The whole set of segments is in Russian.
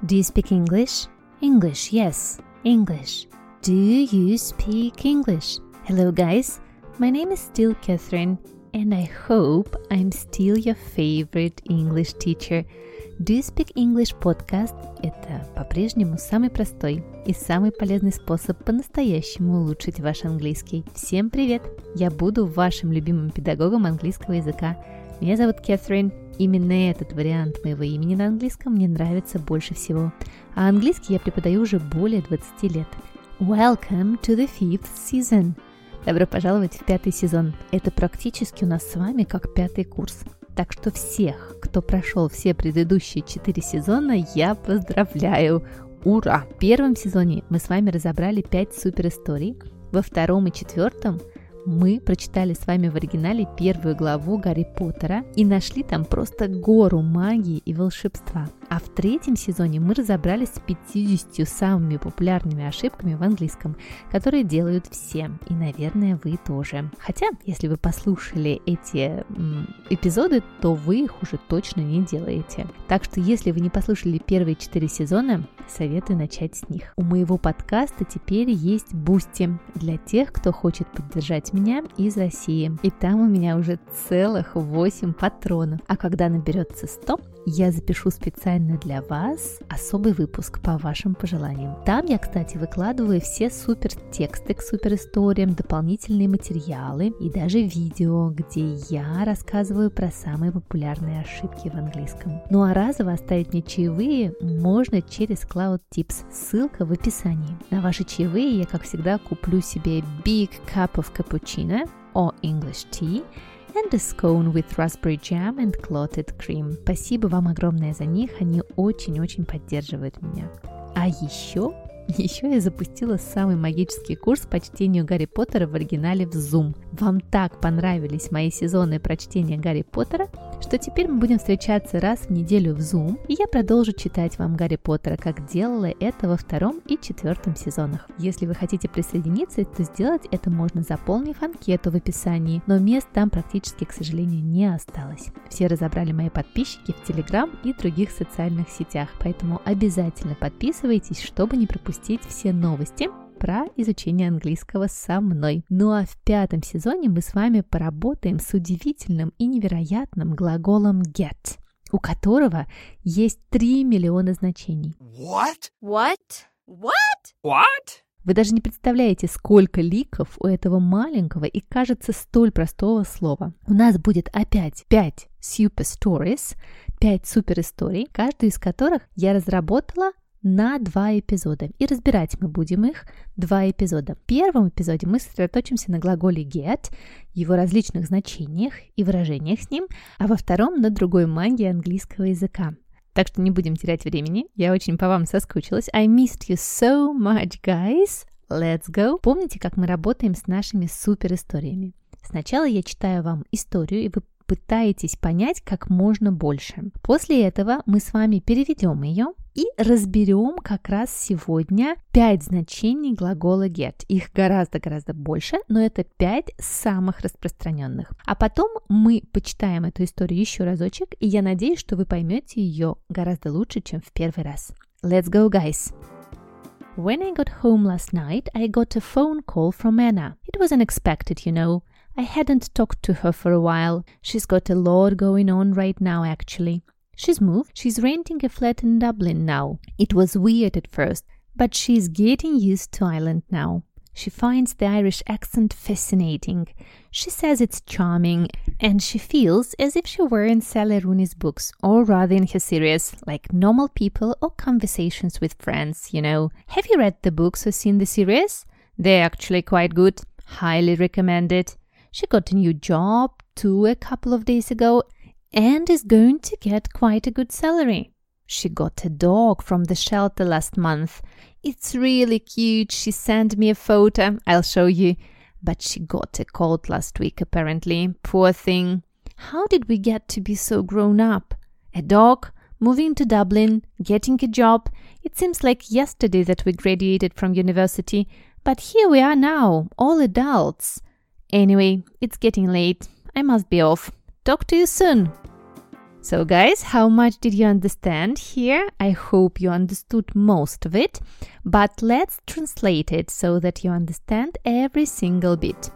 Do you speak English? English, yes, English. Do you speak English? Hello, guys. My name is still Catherine, and I hope I'm still your favorite English teacher. Do you speak English podcast – это по-прежнему самый простой и самый полезный способ по-настоящему улучшить ваш английский. Всем привет! Я буду вашим любимым педагогом английского языка. Меня зовут Кэтрин. Именно этот вариант моего имени на английском мне нравится больше всего. А английский я преподаю уже более 20 лет. Welcome to the fifth season. Добро пожаловать в пятый сезон. Это практически у нас с вами как пятый курс. Так что всех, кто прошел все предыдущие четыре сезона, я поздравляю! Ура! В первом сезоне мы с вами разобрали пять супер историй. Во втором и четвертом мы прочитали с вами в оригинале первую главу Гарри Поттера и нашли там просто гору магии и волшебства. А в третьем сезоне мы разобрались с 50 самыми популярными ошибками в английском, которые делают все, и, наверное, вы тоже. Хотя, если вы послушали эти м, эпизоды, то вы их уже точно не делаете. Так что, если вы не послушали первые четыре сезона, советую начать с них. У моего подкаста теперь есть Boosty для тех, кто хочет поддержать меня из России. И там у меня уже целых 8 патронов. А когда наберется 100, я запишу специально для вас особый выпуск по вашим пожеланиям. Там я, кстати, выкладываю все супер тексты к супер историям, дополнительные материалы и даже видео, где я рассказываю про самые популярные ошибки в английском. Ну а разово оставить мне чаевые можно через Cloud Tips. Ссылка в описании. На ваши чаевые я, как всегда, куплю себе Big Cup of Cappuccino or English Tea – and a scone with raspberry jam and clotted cream. Спасибо вам огромное за них, они очень-очень поддерживают меня. А еще еще я запустила самый магический курс по чтению Гарри Поттера в оригинале в Zoom. Вам так понравились мои сезоны прочтения Гарри Поттера, что теперь мы будем встречаться раз в неделю в Zoom, и я продолжу читать вам Гарри Поттера, как делала это во втором и четвертом сезонах. Если вы хотите присоединиться, то сделать это можно, заполнив анкету в описании, но мест там практически, к сожалению, не осталось. Все разобрали мои подписчики в Telegram и других социальных сетях, поэтому обязательно подписывайтесь, чтобы не пропустить все новости про изучение английского со мной. Ну а в пятом сезоне мы с вами поработаем с удивительным и невероятным глаголом get, у которого есть 3 миллиона значений. What? What? What? What? Вы даже не представляете, сколько ликов у этого маленького и, кажется, столь простого слова. У нас будет опять 5 super stories, 5 супер историй, каждую из которых я разработала на два эпизода. И разбирать мы будем их два эпизода. В первом эпизоде мы сосредоточимся на глаголе get, его различных значениях и выражениях с ним, а во втором на другой магии английского языка. Так что не будем терять времени. Я очень по вам соскучилась. I missed you so much, guys. Let's go. Помните, как мы работаем с нашими супер историями? Сначала я читаю вам историю, и вы пытаетесь понять как можно больше. После этого мы с вами переведем ее и разберем как раз сегодня 5 значений глагола get. Их гораздо-гораздо больше, но это 5 самых распространенных. А потом мы почитаем эту историю еще разочек, и я надеюсь, что вы поймете ее гораздо лучше, чем в первый раз. Let's go, guys! When I got home last night, I got a phone call from Anna. It was unexpected, you know. I hadn't talked to her for a while. She's got a lot going on right now, actually. She's moved. She's renting a flat in Dublin now. It was weird at first, but she's getting used to Ireland now. She finds the Irish accent fascinating. She says it's charming, and she feels as if she were in Sally Rooney's books, or rather in her series, like Normal People or Conversations with Friends, you know. Have you read the books or seen the series? They're actually quite good. Highly recommended. She got a new job too a couple of days ago and is going to get quite a good salary. She got a dog from the shelter last month. It's really cute. She sent me a photo. I'll show you. But she got a cold last week, apparently. Poor thing. How did we get to be so grown up? A dog, moving to Dublin, getting a job. It seems like yesterday that we graduated from university, but here we are now, all adults. Anyway, it's getting late. I must be off. Talk to you soon. So, guys, how much did you understand here? I hope you understood most of it, but let's translate it so that you understand every single bit.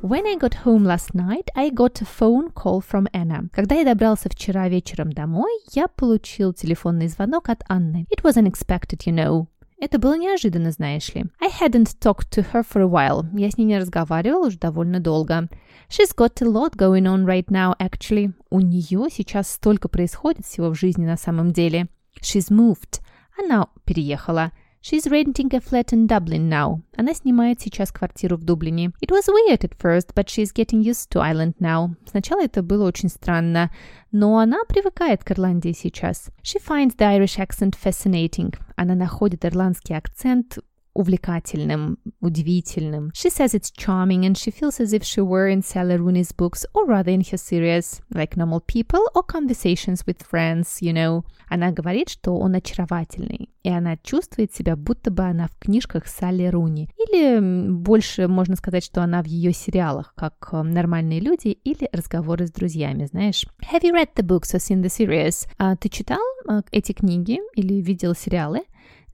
When I got home last night, I got a phone call from Anna. Когда я добрался вчера вечером домой, я получил телефонный звонок от Анны. It was unexpected, you know. Это было неожиданно, знаешь ли. I hadn't talked to her for a while. Я с ней не разговаривал уже довольно долго. She's got a lot going on right now, actually. У нее сейчас столько происходит всего в жизни на самом деле. She's moved. Она переехала. She's renting a flat in Dublin now. Она снимает сейчас квартиру в Дублине. It was weird at first, but she's getting used to Ireland now. Сначала это было очень странно, но она привыкает к Ирландии сейчас. She finds the Irish accent fascinating. Она находит ирландский акцент увлекательным, удивительным. She says it's charming and she feels as if she were in Sally Rooney's books or rather in her series like Normal People or Conversations with Friends, you know. Она говорит, что он очаровательный, и она чувствует себя, будто бы она в книжках Салли Руни. Или больше можно сказать, что она в ее сериалах, как «Нормальные люди» или «Разговоры с друзьями», знаешь. Have you read the books or seen the series? А, ты читал а, эти книги или видел сериалы?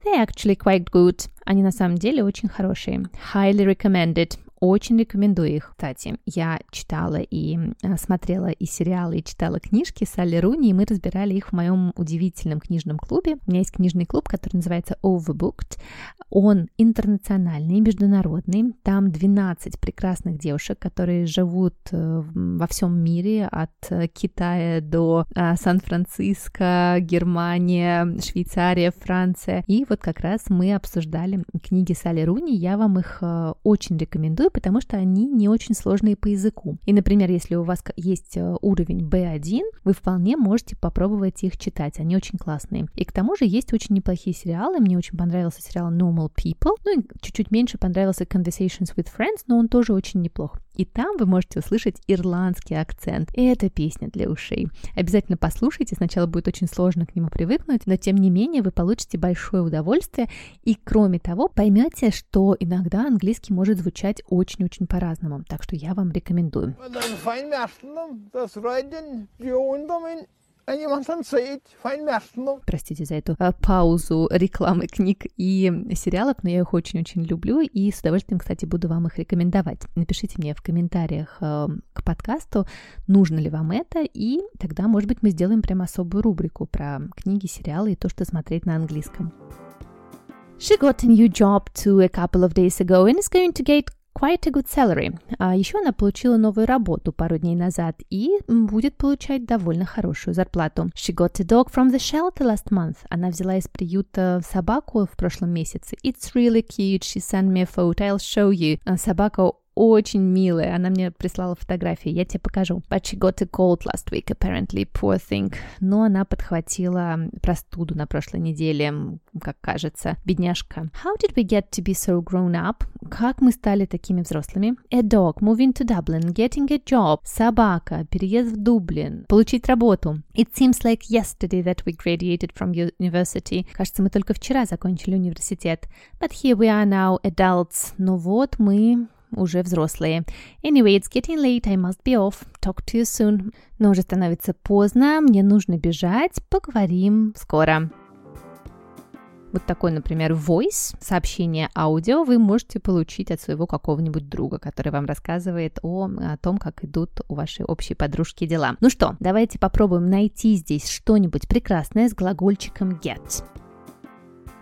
They're actually quite good. Они на самом деле очень хорошие. Highly recommended. Очень рекомендую их. Кстати, я читала и э, смотрела и сериалы, и читала книжки Салли Руни, и мы разбирали их в моем удивительном книжном клубе. У меня есть книжный клуб, который называется Overbooked. Он интернациональный, международный. Там 12 прекрасных девушек, которые живут э, во всем мире, от э, Китая до Сан-Франциско, Германия, Швейцария, Франция. И вот как раз мы обсуждали книги Салли Руни. Я вам их очень рекомендую рекомендую, потому что они не очень сложные по языку. И, например, если у вас есть э, уровень B1, вы вполне можете попробовать их читать. Они очень классные. И к тому же есть очень неплохие сериалы. Мне очень понравился сериал Normal People. Ну и чуть-чуть меньше понравился Conversations with Friends, но он тоже очень неплох. И там вы можете услышать ирландский акцент. И это песня для ушей. Обязательно послушайте. Сначала будет очень сложно к нему привыкнуть, но тем не менее вы получите большое удовольствие. И кроме того, поймете, что иногда английский может звучать очень-очень по-разному. Так что я вам рекомендую. Простите за эту а, паузу рекламы книг и сериалов, но я их очень-очень люблю и с удовольствием, кстати, буду вам их рекомендовать. Напишите мне в комментариях э, к подкасту, нужно ли вам это, и тогда, может быть, мы сделаем прям особую рубрику про книги, сериалы и то, что смотреть на английском. She got a new job too a couple of days ago and is going to get quite a good salary. А еще она получила новую работу пару дней назад и будет получать довольно хорошую зарплату. She got a dog from the shelter last month. Она взяла из приюта собаку в прошлом месяце. It's really cute. She sent me a photo. I'll show you. Собака очень милая. Она мне прислала фотографии, я тебе покажу. But she got a cold last week, apparently, poor thing. Но она подхватила простуду на прошлой неделе, как кажется. Бедняжка. How did we get to be so grown up? Как мы стали такими взрослыми? A dog, moving to Dublin, getting a job. Собака, переезд в Дублин, получить работу. It seems like yesterday that we graduated from university. Кажется, мы только вчера закончили университет. But here we are now, adults. Но вот мы уже взрослые. Anyway, it's getting late, I must be off. Talk to you soon. Но уже становится поздно, мне нужно бежать, поговорим скоро. Вот такой, например, voice, сообщение аудио вы можете получить от своего какого-нибудь друга, который вам рассказывает о, о том, как идут у вашей общей подружки дела. Ну что, давайте попробуем найти здесь что-нибудь прекрасное с глагольчиком get.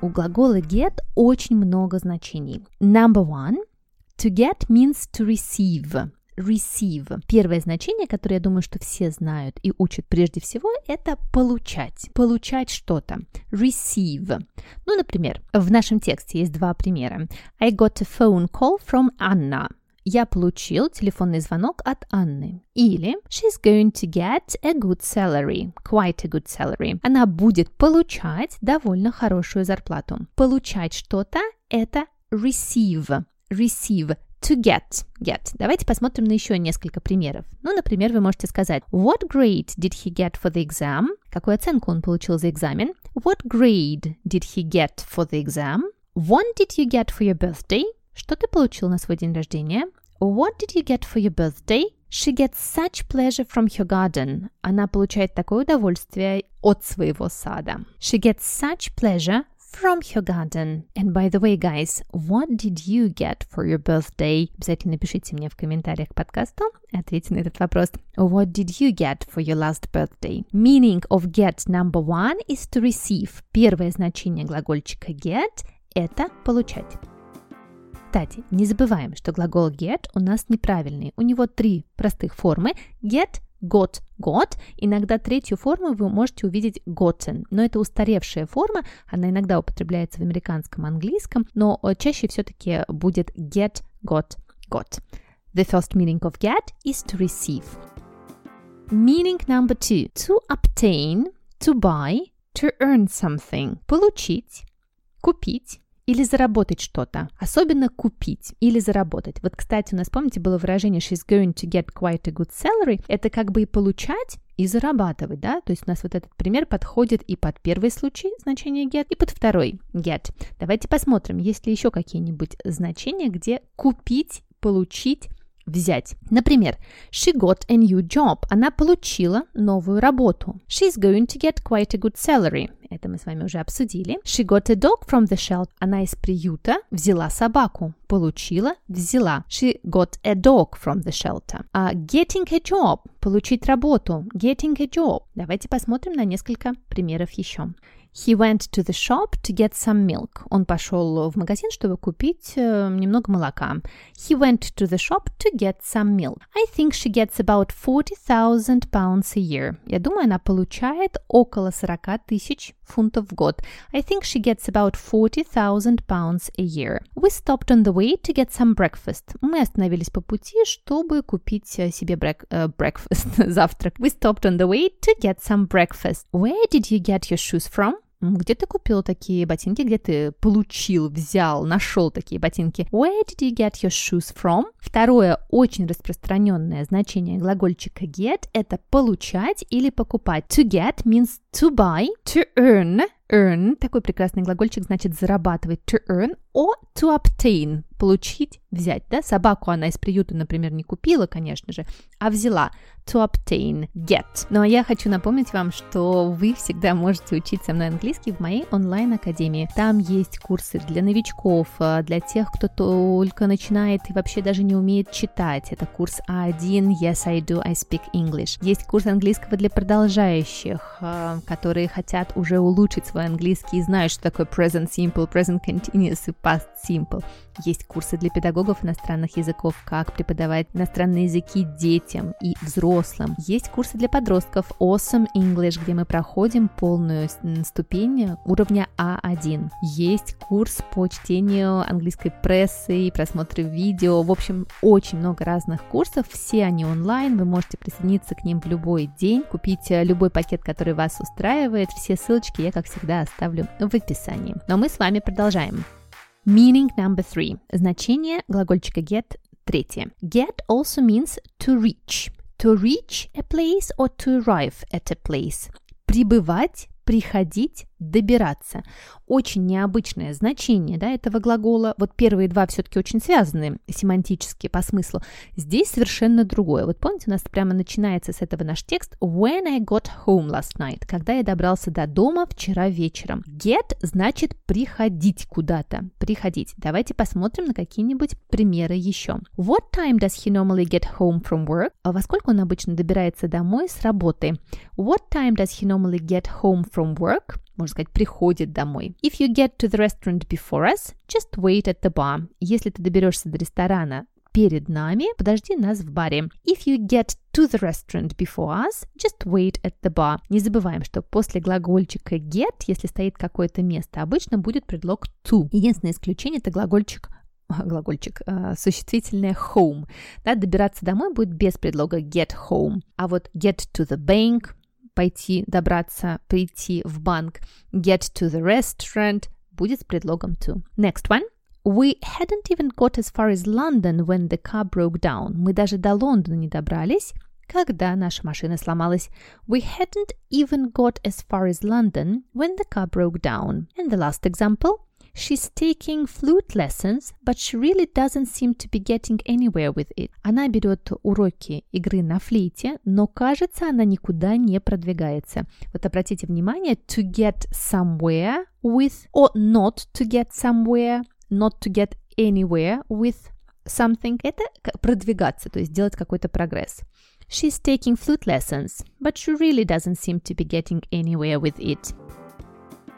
У глагола get очень много значений. Number one – To get means to receive. Receive. Первое значение, которое я думаю, что все знают и учат прежде всего, это получать. Получать что-то. Receive. Ну, например, в нашем тексте есть два примера. I got a phone call from Anna. Я получил телефонный звонок от Анны. Или She's going to get a good salary. Quite a good salary. Она будет получать довольно хорошую зарплату. Получать что-то – это receive receive, to get, get. Давайте посмотрим на еще несколько примеров. Ну, например, вы можете сказать What grade did he get for the exam? Какую оценку он получил за экзамен? What grade did he get for the exam? What did you get for your birthday? Что ты получил на свой день рождения? What did you get for your birthday? She gets such pleasure from her garden. Она получает такое удовольствие от своего сада. She gets such pleasure from your garden. And by the way, guys, what did you get for your birthday? Обязательно пишите мне в комментариях и ответьте на этот вопрос. What did you get for your last birthday? Meaning of get number one is to receive. Первое значение глагольчика get – это получать. Кстати, не забываем, что глагол get у нас неправильный. У него три простых формы – get, got, got. Иногда третью форму вы можете увидеть gotten, но это устаревшая форма, она иногда употребляется в американском английском, но э, чаще все-таки будет get, got, got. The first meaning of get is to receive. Meaning number two. To obtain, to buy, to earn something. Получить, купить, или заработать что-то. Особенно купить или заработать. Вот, кстати, у нас, помните, было выражение she's going to get quite a good salary. Это как бы и получать, и зарабатывать, да? То есть у нас вот этот пример подходит и под первый случай значения get, и под второй get. Давайте посмотрим, есть ли еще какие-нибудь значения, где купить, получить, взять. Например, she got a new job. Она получила новую работу. She's going to get quite a good salary. Это мы с вами уже обсудили. She got a dog from the shelter. Она из приюта взяла собаку. Получила, взяла. She got a dog from the shelter. А getting a job. Получить работу. Getting a job. Давайте посмотрим на несколько примеров еще. He went to the shop to get some milk. Он пошел в магазин, чтобы купить э, немного молока. He went to the shop to get some milk. I think she gets about 40,000 pounds a year. Я думаю, она получает около 40 тысяч фунтов в год. I think she gets about 40,000 pounds a year. We stopped on the way to get some breakfast. Мы остановились по пути, чтобы купить себе брек, uh, breakfast, завтрак. We stopped on the way to get some breakfast. Where did you get your shoes from? Где ты купил такие ботинки? Где ты получил, взял, нашел такие ботинки? Where did you get your shoes from? Второе очень распространенное значение глагольчика get – это получать или покупать. To get means to buy, to earn earn, такой прекрасный глагольчик, значит зарабатывать, to earn, or to obtain, получить, взять, да, собаку она из приюта, например, не купила, конечно же, а взяла, to obtain, get. Ну а я хочу напомнить вам, что вы всегда можете учить со мной английский в моей онлайн-академии. Там есть курсы для новичков, э, для тех, кто только начинает и вообще даже не умеет читать. Это курс А1, Yes, I do, I speak English. Есть курс английского для продолжающих, э, которые хотят уже улучшить свой английский и знают, что такое present simple, present continuous и past simple. Есть курсы для педагогов иностранных языков, как преподавать иностранные языки детям и взрослым. Есть курсы для подростков Awesome English, где мы проходим полную ступень уровня А1. Есть курс по чтению английской прессы и просмотру видео. В общем, очень много разных курсов. Все они онлайн. Вы можете присоединиться к ним в любой день, купить э, любой пакет, который вас устраивает. Все ссылочки я, как всегда, оставлю в описании. Но мы с вами продолжаем. Meaning number three. Значение глагольчика get третье. Get also means to reach. To reach a place or to arrive at a place. Прибывать, приходить, добираться. Очень необычное значение да, этого глагола. Вот первые два все-таки очень связаны семантически по смыслу. Здесь совершенно другое. Вот помните, у нас прямо начинается с этого наш текст When I got home last night. Когда я добрался до дома вчера вечером. Get значит приходить куда-то. Приходить. Давайте посмотрим на какие-нибудь примеры еще. What time does he normally get home from work? А во сколько он обычно добирается домой с работы? What time does he normally get home from work? Можно сказать, приходит домой. If you get to the restaurant before us, just wait at the bar. Если ты доберешься до ресторана перед нами, подожди нас в баре. If you get to the restaurant before us, just wait at the bar. Не забываем, что после глагольчика get, если стоит какое-то место, обычно будет предлог to. Единственное исключение это глагольчик глагольчик, э, существительное home. Да, добираться домой будет без предлога get home. А вот get to the bank, пойти, добраться, прийти в банк. Get to the restaurant будет с предлогом to. Next one. We hadn't even got as far as London when the car broke down. Мы даже до Лондона не добрались, когда наша машина сломалась. We hadn't even got as far as London when the car broke down. And the last example. She's taking flute lessons, but she really doesn't seem to be getting anywhere with it. Она берет уроки игры на флейте, но кажется, она никуда не продвигается. Вот обратите внимание, to get somewhere with or not to get somewhere, not to get anywhere with something. Это продвигаться, то есть делать какой-то прогресс. She's taking flute lessons, but she really doesn't seem to be getting anywhere with it.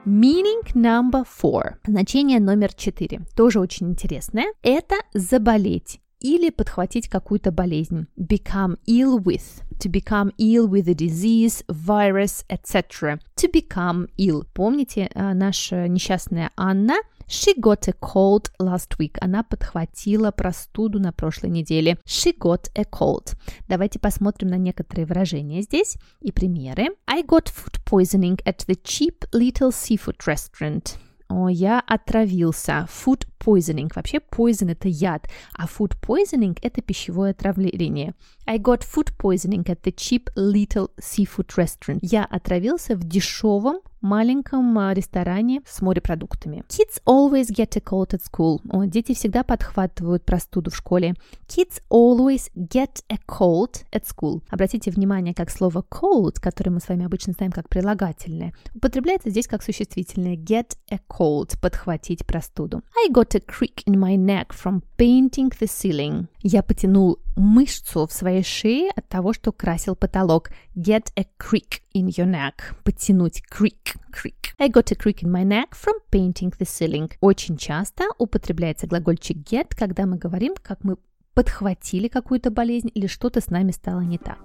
Meaning number four. Значение номер четыре. Тоже очень интересное. Это заболеть или подхватить какую-то болезнь. Become ill with. To become ill with a disease, virus, etc. To become ill. Помните, наша несчастная Анна She got a cold last week. Она подхватила простуду на прошлой неделе. She got a cold. Давайте посмотрим на некоторые выражения здесь и примеры. I got food poisoning at the cheap little seafood restaurant. О, я отравился. Food poisoning. Вообще poison это яд, а food poisoning это пищевое отравление. I got food poisoning at the cheap little seafood restaurant. Я отравился в дешевом маленьком ресторане с морепродуктами. Kids always get a cold at school. О, дети всегда подхватывают простуду в школе. Kids always get a cold at school. Обратите внимание, как слово cold, которое мы с вами обычно знаем как прилагательное, употребляется здесь как существительное get a cold, подхватить простуду. I got a creak in my neck from painting the ceiling. Я потянул мышцу в своей шее от того, что красил потолок. Get a creak in your neck. Потянуть creak, creak. I got a creak in my neck from painting the ceiling. Очень часто употребляется глагольчик get, когда мы говорим, как мы подхватили какую-то болезнь или что-то с нами стало не так.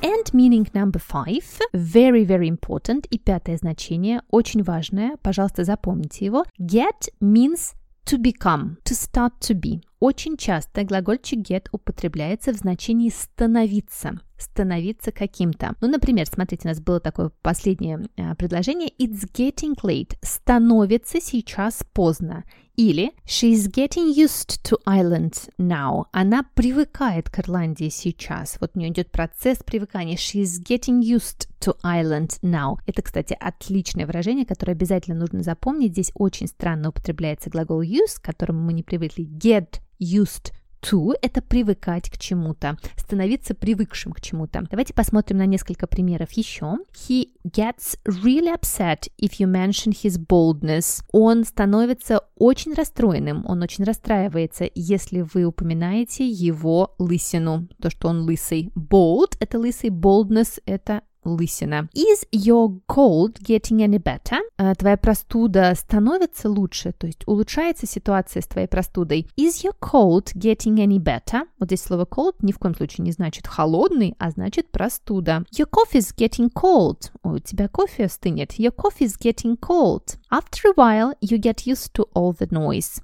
And meaning number five, very, very important. И пятое значение, очень важное, пожалуйста, запомните его. Get means to become, to start to be. Очень часто глагольчик get употребляется в значении становиться, становиться каким-то. Ну, например, смотрите, у нас было такое последнее э, предложение It's getting late. Становится сейчас поздно. Или She's getting used to Ireland now. Она привыкает к Ирландии сейчас. Вот у нее идет процесс привыкания. She's getting used to Ireland now. Это, кстати, отличное выражение, которое обязательно нужно запомнить. Здесь очень странно употребляется глагол use, к которому мы не привыкли. Get used to – это привыкать к чему-то, становиться привыкшим к чему-то. Давайте посмотрим на несколько примеров еще. He gets really upset if you mention his boldness. Он становится очень расстроенным, он очень расстраивается, если вы упоминаете его лысину, то, что он лысый. Bold – это лысый, boldness – это лысина. Is your cold getting any better? Uh, твоя простуда становится лучше, то есть улучшается ситуация с твоей простудой. Is your cold getting any better? Вот здесь слово cold ни в коем случае не значит холодный, а значит простуда. Your coffee is getting cold. у тебя кофе стынет. Your coffee is getting cold. After a while, you get used to all the noise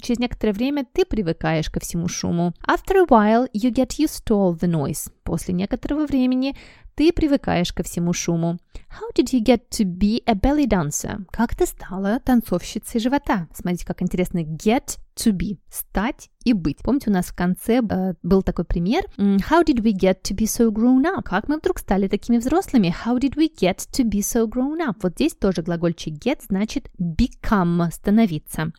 через некоторое время ты привыкаешь ко всему шуму. After a while, you get used to all the noise. После некоторого времени ты привыкаешь ко всему шуму. How did you get to be a belly dancer? Как ты стала танцовщицей живота? Смотрите, как интересно. Get to be. Стать и быть. Помните, у нас в конце э, был такой пример. How did we get to be so grown up? Как мы вдруг стали такими взрослыми? How did we get to be so grown up? Вот здесь тоже глагольчик get значит become, становиться.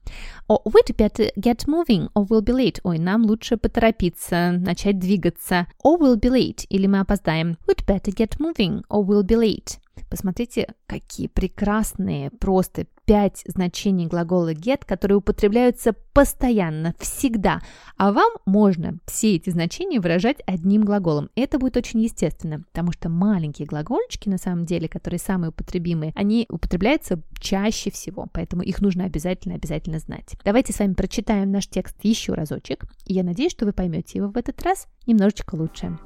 Or we'd better get moving, or we'll be late. Ой, нам лучше поторопиться, начать двигаться. Or we'll be late, или мы опоздаем. We'd better get moving, or we'll be late. Посмотрите, какие прекрасные просто пять значений глагола get, которые употребляются постоянно, всегда. А вам можно все эти значения выражать одним глаголом. Это будет очень естественно, потому что маленькие глагольчики, на самом деле, которые самые употребимые, они употребляются чаще всего, поэтому их нужно обязательно-обязательно знать. Давайте с вами прочитаем наш текст еще разочек, и я надеюсь, что вы поймете его в этот раз немножечко лучше.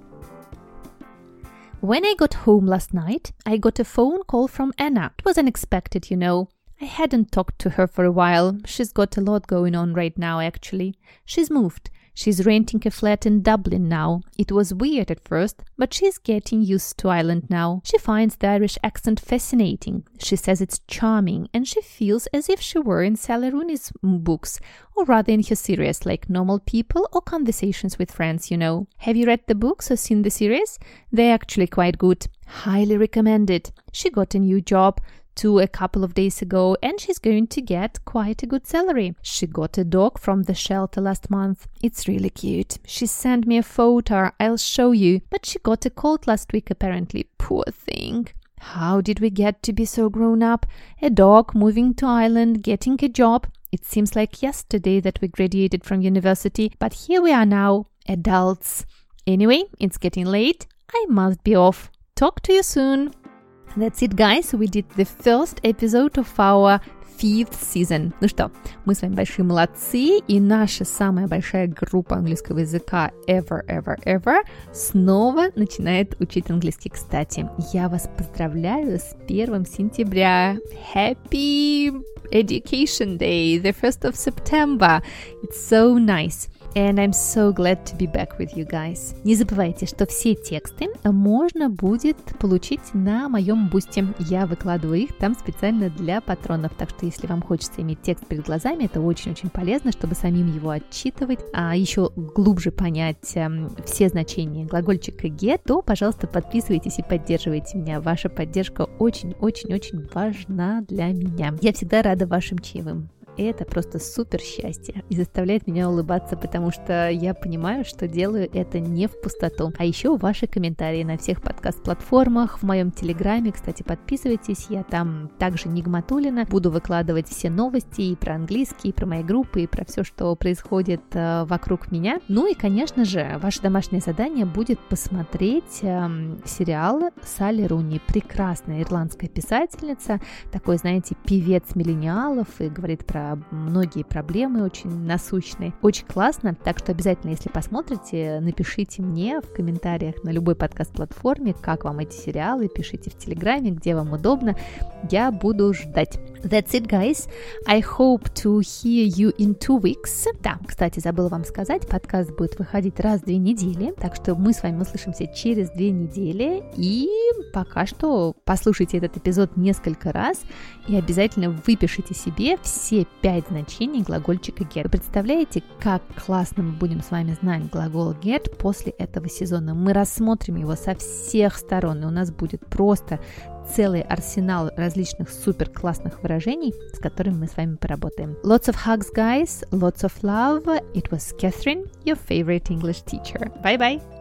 When I got home last night, I got a phone call from Anna. It was unexpected, you know. I hadn't talked to her for a while. She's got a lot going on right now, actually. She's moved. She's renting a flat in Dublin now. It was weird at first, but she's getting used to Ireland now. She finds the Irish accent fascinating. She says it's charming, and she feels as if she were in Sally Rooney's books, or rather in her series, like Normal People or Conversations with Friends, you know. Have you read the books or seen the series? They're actually quite good. Highly recommended. She got a new job to a couple of days ago and she's going to get quite a good salary. She got a dog from the shelter last month. It's really cute. She sent me a photo. I'll show you. But she got a cold last week apparently. Poor thing. How did we get to be so grown up? A dog moving to Ireland, getting a job. It seems like yesterday that we graduated from university, but here we are now, adults. Anyway, it's getting late. I must be off. Talk to you soon. That's it, guys. We did the first episode of our fifth season. Ну что, мы с вами большие молодцы, и наша самая большая группа английского языка ever, ever, ever снова начинает учить английский. Кстати, я вас поздравляю с 1 сентября. Happy Education Day, the 1st of September. It's so nice. And I'm so glad to be back with you guys. Не забывайте, что все тексты можно будет получить на моем бусте. Я выкладываю их там специально для патронов, так что если вам хочется иметь текст перед глазами, это очень-очень полезно, чтобы самим его отчитывать, а еще глубже понять э, все значения глагольчика get, то, пожалуйста, подписывайтесь и поддерживайте меня. Ваша поддержка очень-очень-очень важна для меня. Я всегда рада вашим чаевым. Это просто супер счастье и заставляет меня улыбаться, потому что я понимаю, что делаю это не в пустоту. А еще ваши комментарии на всех подкаст-платформах, в моем телеграме, кстати, подписывайтесь, я там также Нигматулина, буду выкладывать все новости и про английский, и про мои группы, и про все, что происходит э, вокруг меня. Ну и, конечно же, ваше домашнее задание будет посмотреть э, сериал Салли Руни, прекрасная ирландская писательница, такой, знаете, певец миллениалов и говорит про многие проблемы очень насущные. Очень классно, так что обязательно, если посмотрите, напишите мне в комментариях на любой подкаст-платформе, как вам эти сериалы, пишите в Телеграме, где вам удобно. Я буду ждать. That's it, guys. I hope to hear you in two weeks. Да, кстати, забыла вам сказать, подкаст будет выходить раз в две недели, так что мы с вами услышимся через две недели. И пока что послушайте этот эпизод несколько раз и обязательно выпишите себе все пять значений глагольчика get. Вы представляете, как классно мы будем с вами знать глагол get после этого сезона? Мы рассмотрим его со всех сторон, и у нас будет просто целый арсенал различных супер классных выражений, с которыми мы с вами поработаем. Lots of hugs, guys. Lots of love. It was Catherine, your favorite English teacher. Bye-bye.